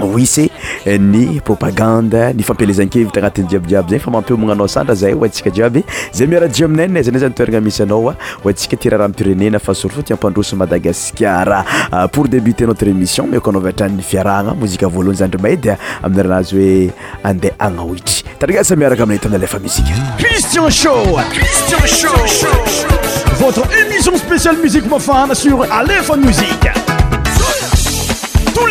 ohisy euh, ny propaganda ny fampilazankevita anatin'y jiabijiaby zeny famampiomananao sandra zay oantsika jiaby zay miara ji aminaynazana zanitoerana misyanaoa ah, oantsika tiraharah mtrenena fahasorofo tiampandroso madagaskara ah, pour débute notre émission mikoanao tranny fiarahana mozikavolohany zandrymae dy ah, amin'y rahanazy hoe andeh anaoity tarigasa miaraka aminay taminy lefa muzikaciin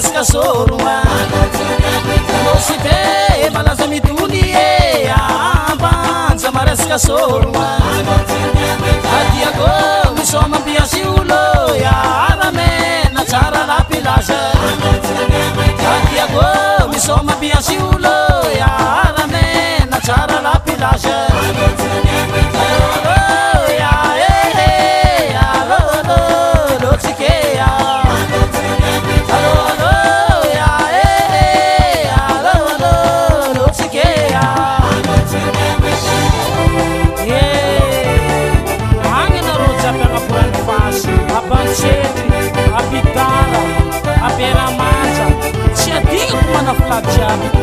ylzmitnyemreksora misoma l rmnal pili misomiai lrnrl pila love.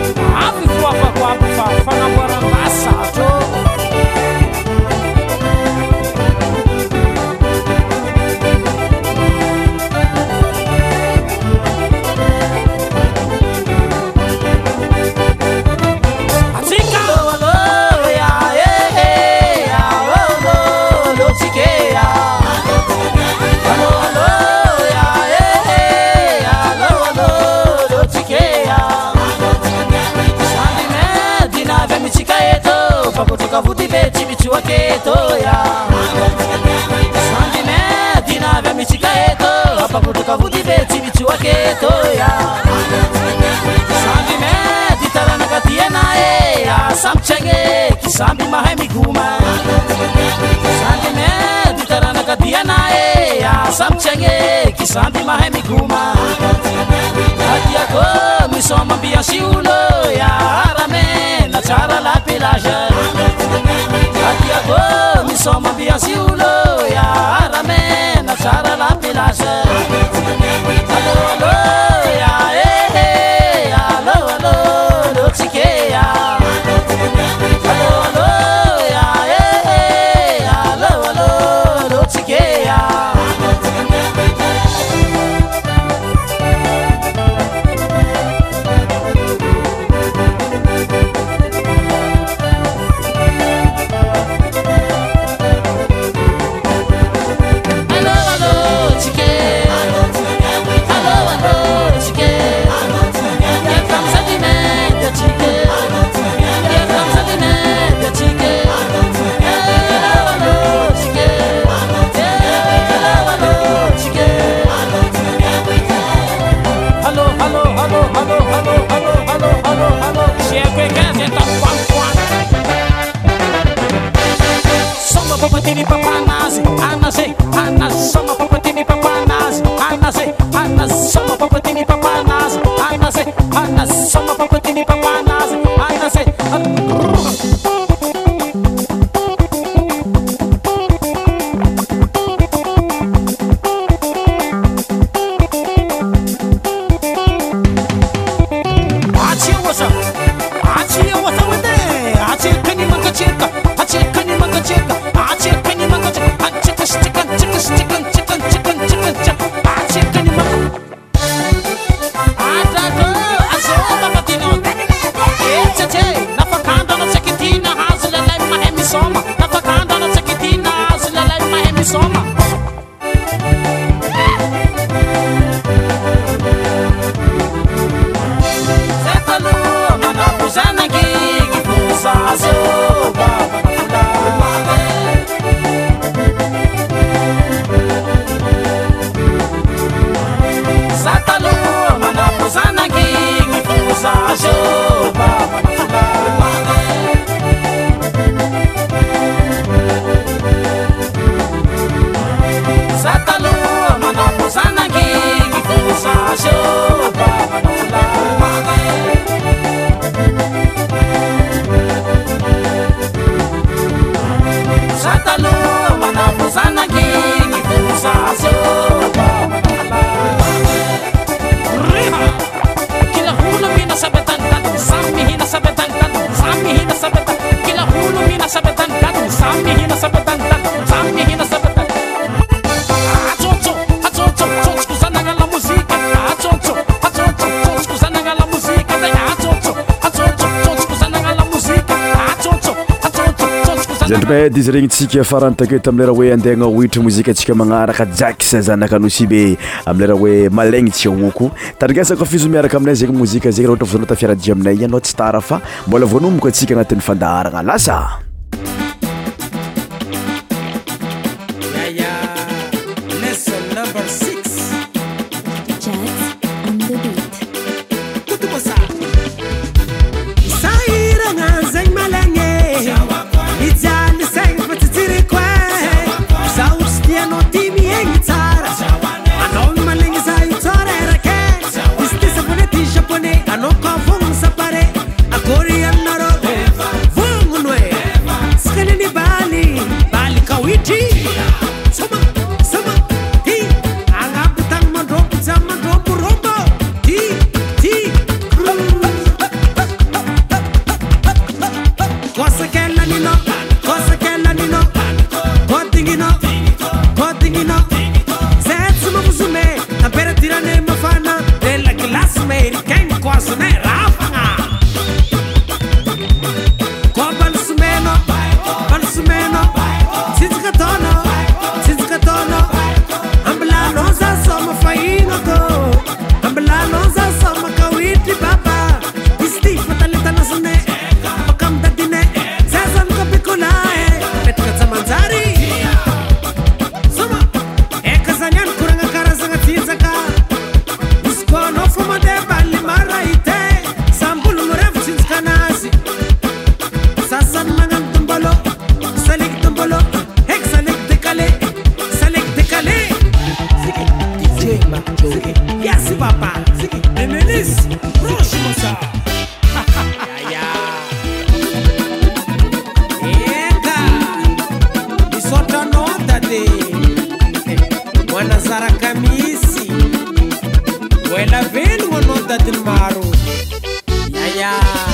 só atsika faranytakety amleraha hoe andehagna ohitry mozika antsika magnaraka jaks zanakanosy be amileraha hoe malaignytsy aoko tarikesaka faizo miaraka aminay zegny mozika zegny rah htra fa zanao tafiarajia aminay ianao tsy tara fa mbola voanomboko antsika agnatin'ny fandaharagna lasa kamisy boela velo oanao dadiny maro aia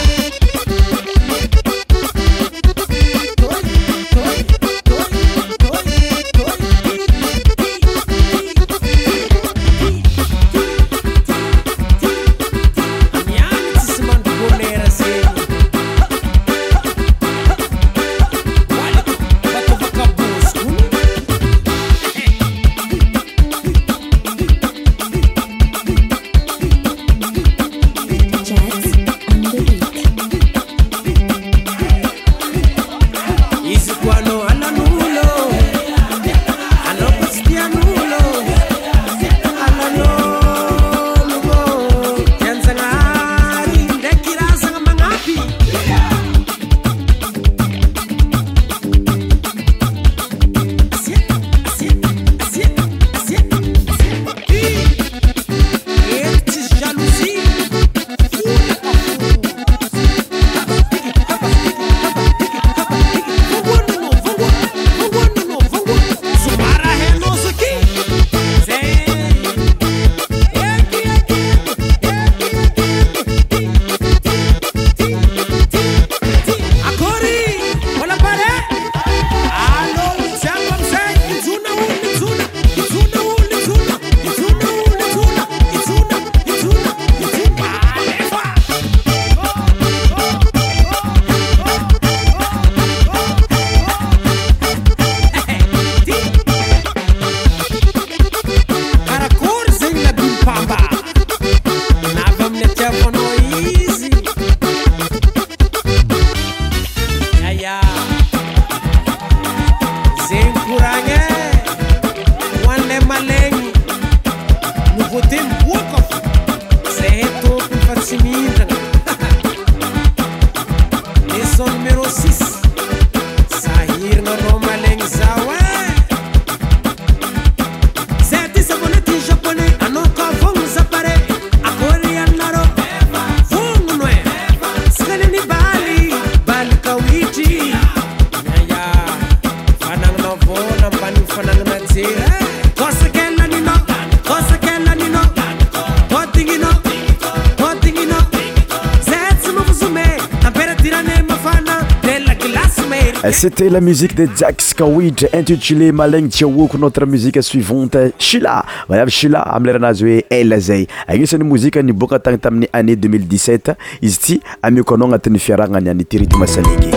c'etat la musique de jiaks kawitry intitulé malaigny tiaoko notre musique suivante shila vaavy shila amiy leranazy hoe ela zay agnisan'ny mozika niboaka atagny tamin'ny année 2017 izy ty ameoko anao agnatin'ny fiarahagnany anyityritme salike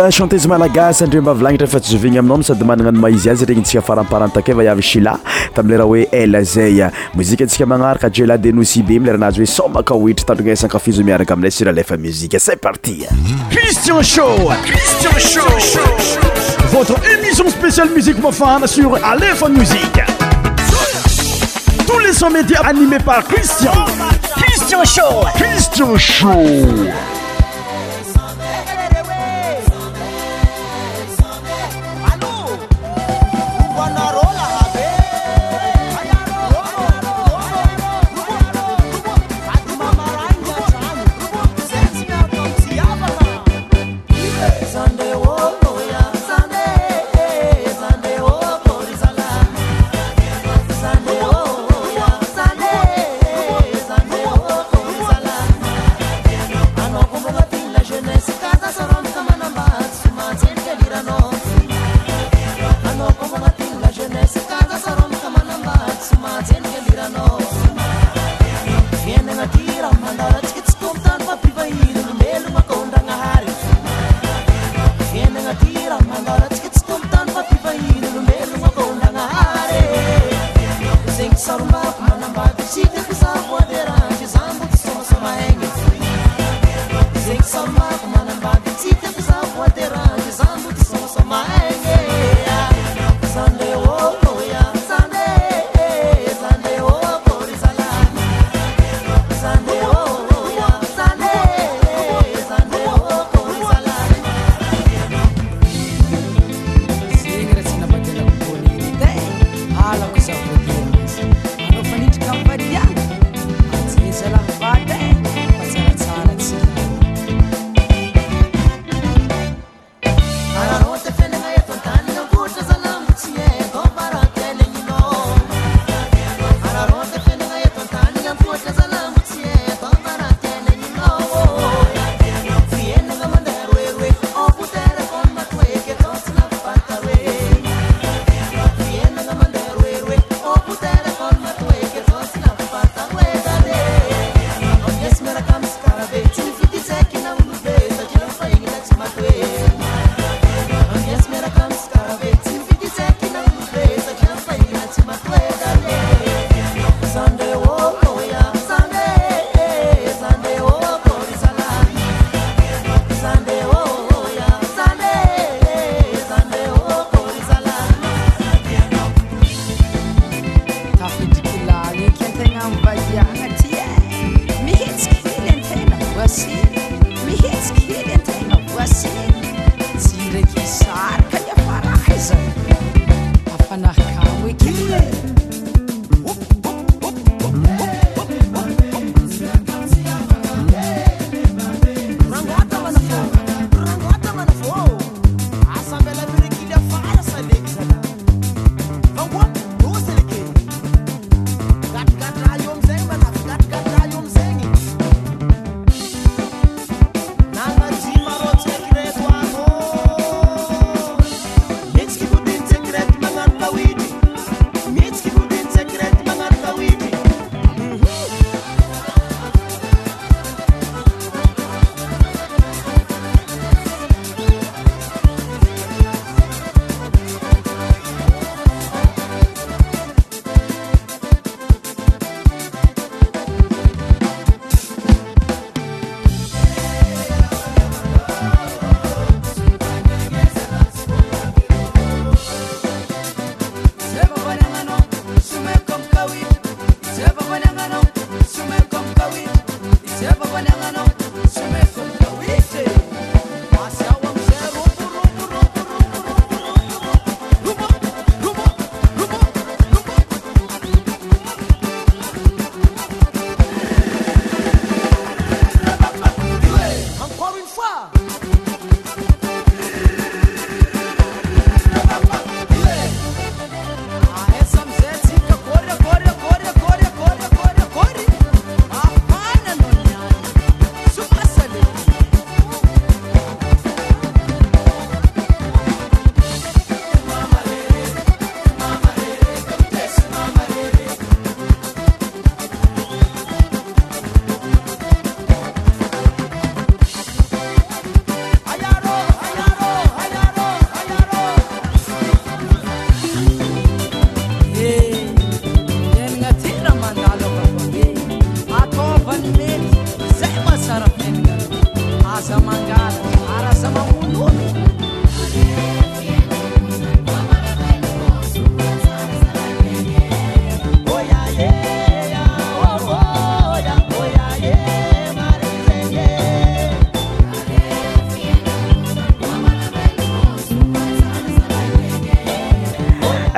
Euh, chantezy malagasy andreo mbavilagnitra efa tsy zovigny aminao mi sady magnana nomaizy azy regny tsika faramparantakeva iavy shila tamin'leraha hoe ela zaya mozika antsika magnaraka ajela de nousi be milerahanazy hoe son makaoitry tandrana esankafizo miaraka aminay sur alefa musike cest parti christian cristian show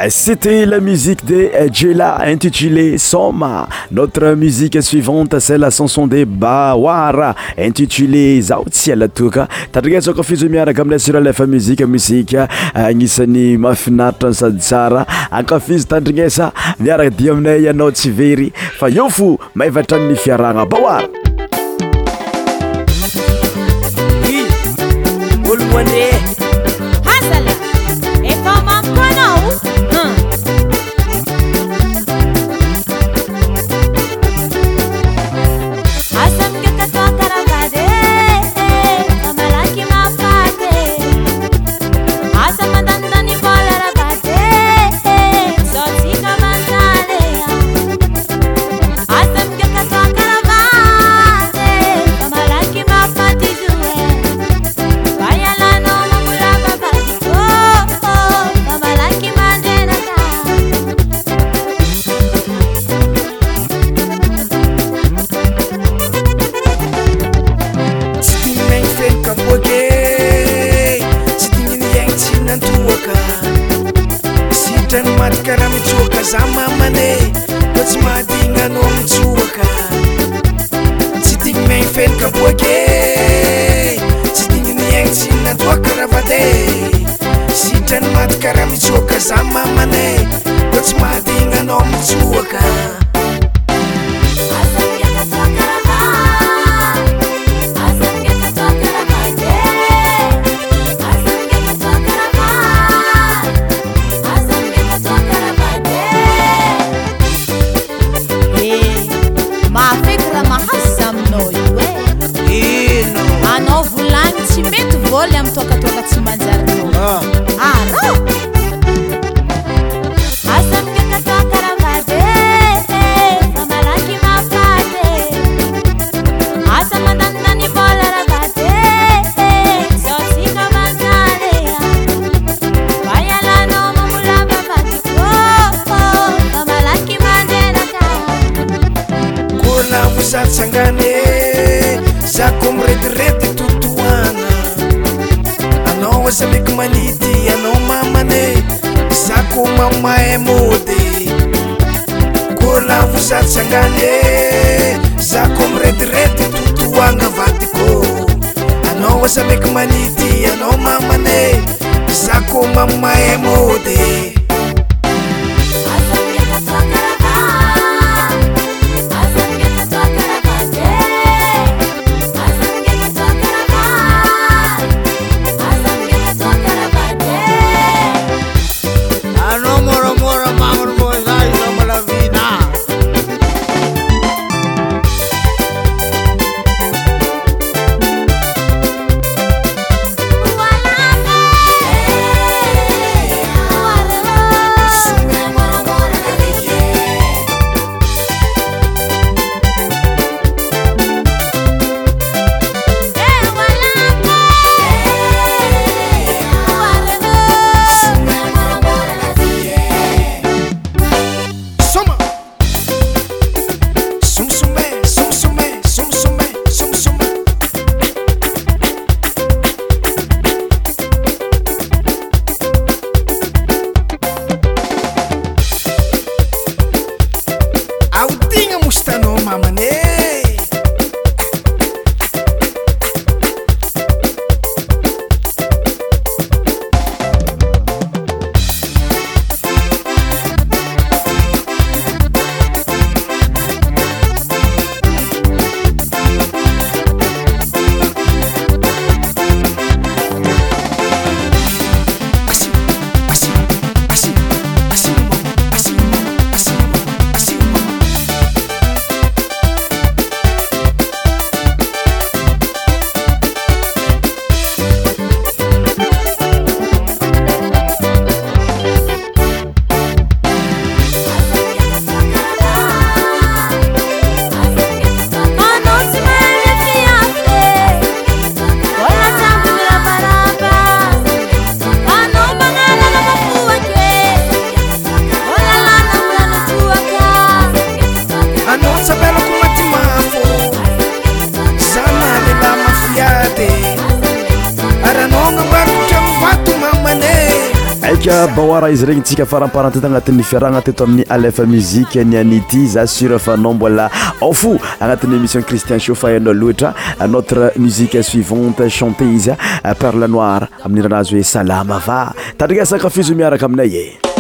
site euh, la musique de euh, jela intitulé somme notre musique suivante set la chanson de bawara intitulé zao tsy alatoaka tandrignesa ankafizo miaraka aminay sira lfa muzika muzika agnisan'ny euh, mahfinaritra ny sady tsara akafizy tandrignesa miaraka di aminay anao tsy very fa io fo maevatra amin'ny fiarahna bawar lavo satysangany e zako miretirety toto agna vatikô anao asamaiky manity anao mamane sako mamaha môdy baoara izy regny tsika faramparentata agnatin'ny fiara agnateto amin'ny alef muziqe nianity za sura fanao mbola ao fo agnatin'ny émission cristien sho fa hainao loatra notre musique suivante chanté izy a perle noire amin' iranazy hoe salama va tadrina sakafizo miaraka aminay e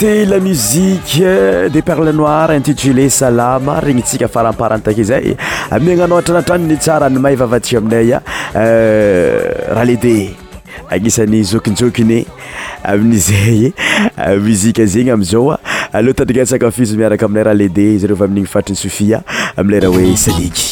te la musiqe euh, de parlenoir intitulé salama regnytsika faramparantak zay minanao atranatranny tsara nymahayvavatia aminaya euh, rahaleide agnisan'ny zokinjokiny amin'zay euh, muzike zegny amizaoa alea tatiasakafizy miaraka amiay raleide zareo vy amin'iny fatriny sofia amile raha oe saliky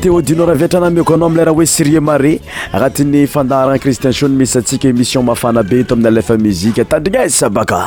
téaudinor avitra anameko anao amleraha oe sirie mare agnatin'ny fandaarana kristian sony misy atsika émission mafana be to aminy alefa muzika tandrinaizy e, sabaka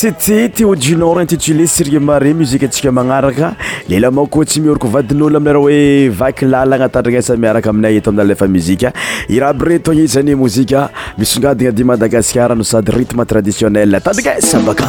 sy ty ti au du nord intitulé sirie maré muziqe atsika magnaraka lelaman koa tsy mihoriko vadin'olo amira hoe vaky lala agnatandrinasa miaraka aminay eto aminalefa muzika iraha by retogna iz zany mozika misy onadigna diy madagascar no sady rythme traditionnel atadigna esabaka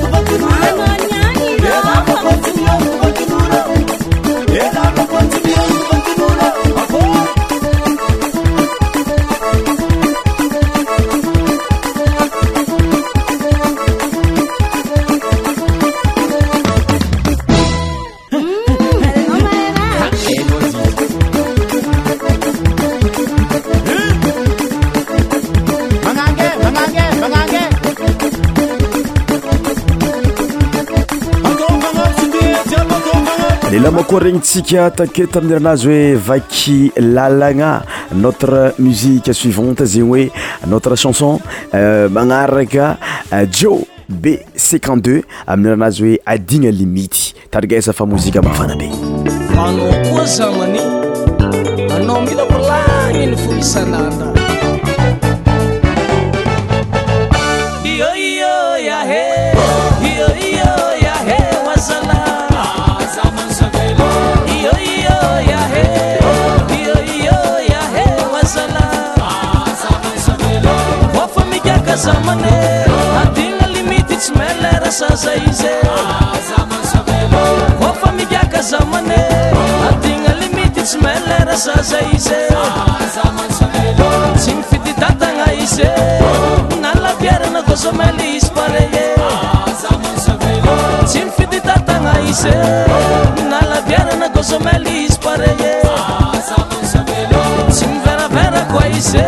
regny tsika takety amin'niranazy hoe vaky lalagna notre musiqe suivante zegny hoe notre chanson euh, magnaraka euh, jo b ciq2 amin'ny ranazy hoe adigna limity tarigaisa fa mozika mivana be ana koa zaane anao miaay oisaaa ka zamane adigna limity tsy mela raha zaza izy kofa migiaka zamane adigna limity tsy mela raha zaza izy tsy mifididatagna izy nalabiarana kozomely izy pareye tsy mifididatagna izy nalabiarana kozomely izy pareye tsy miveravera koa izy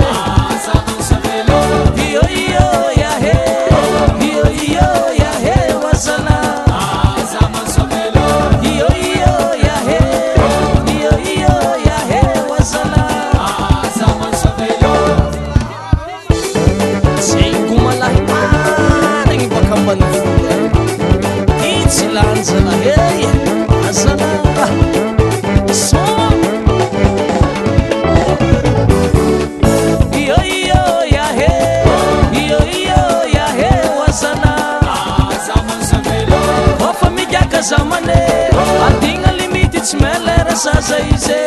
adignalimitytsy milerasaza iza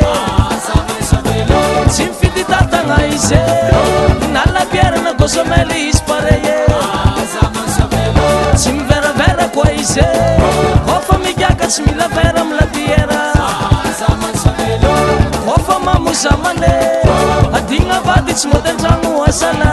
tsy my fititatagna ize naylapieranagozomaly izypareie tsy miveraverako a ize kofamikiakatsy milabera amilapiera kofa mamozamane adignavaditsy modentragno asana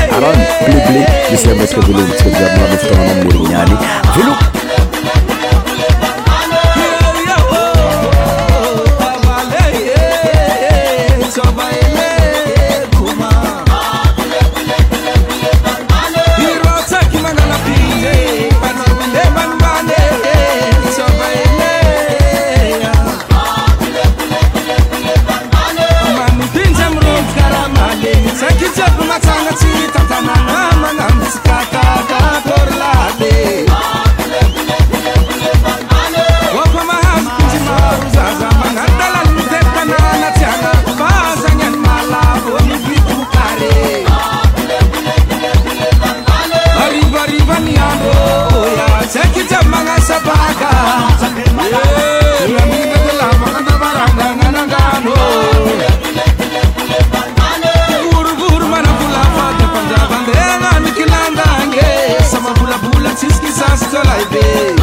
aron blibli lisiyametheulu mthezi yami wami fitongana omnelinyani vilu rrn vulveikilanngmululss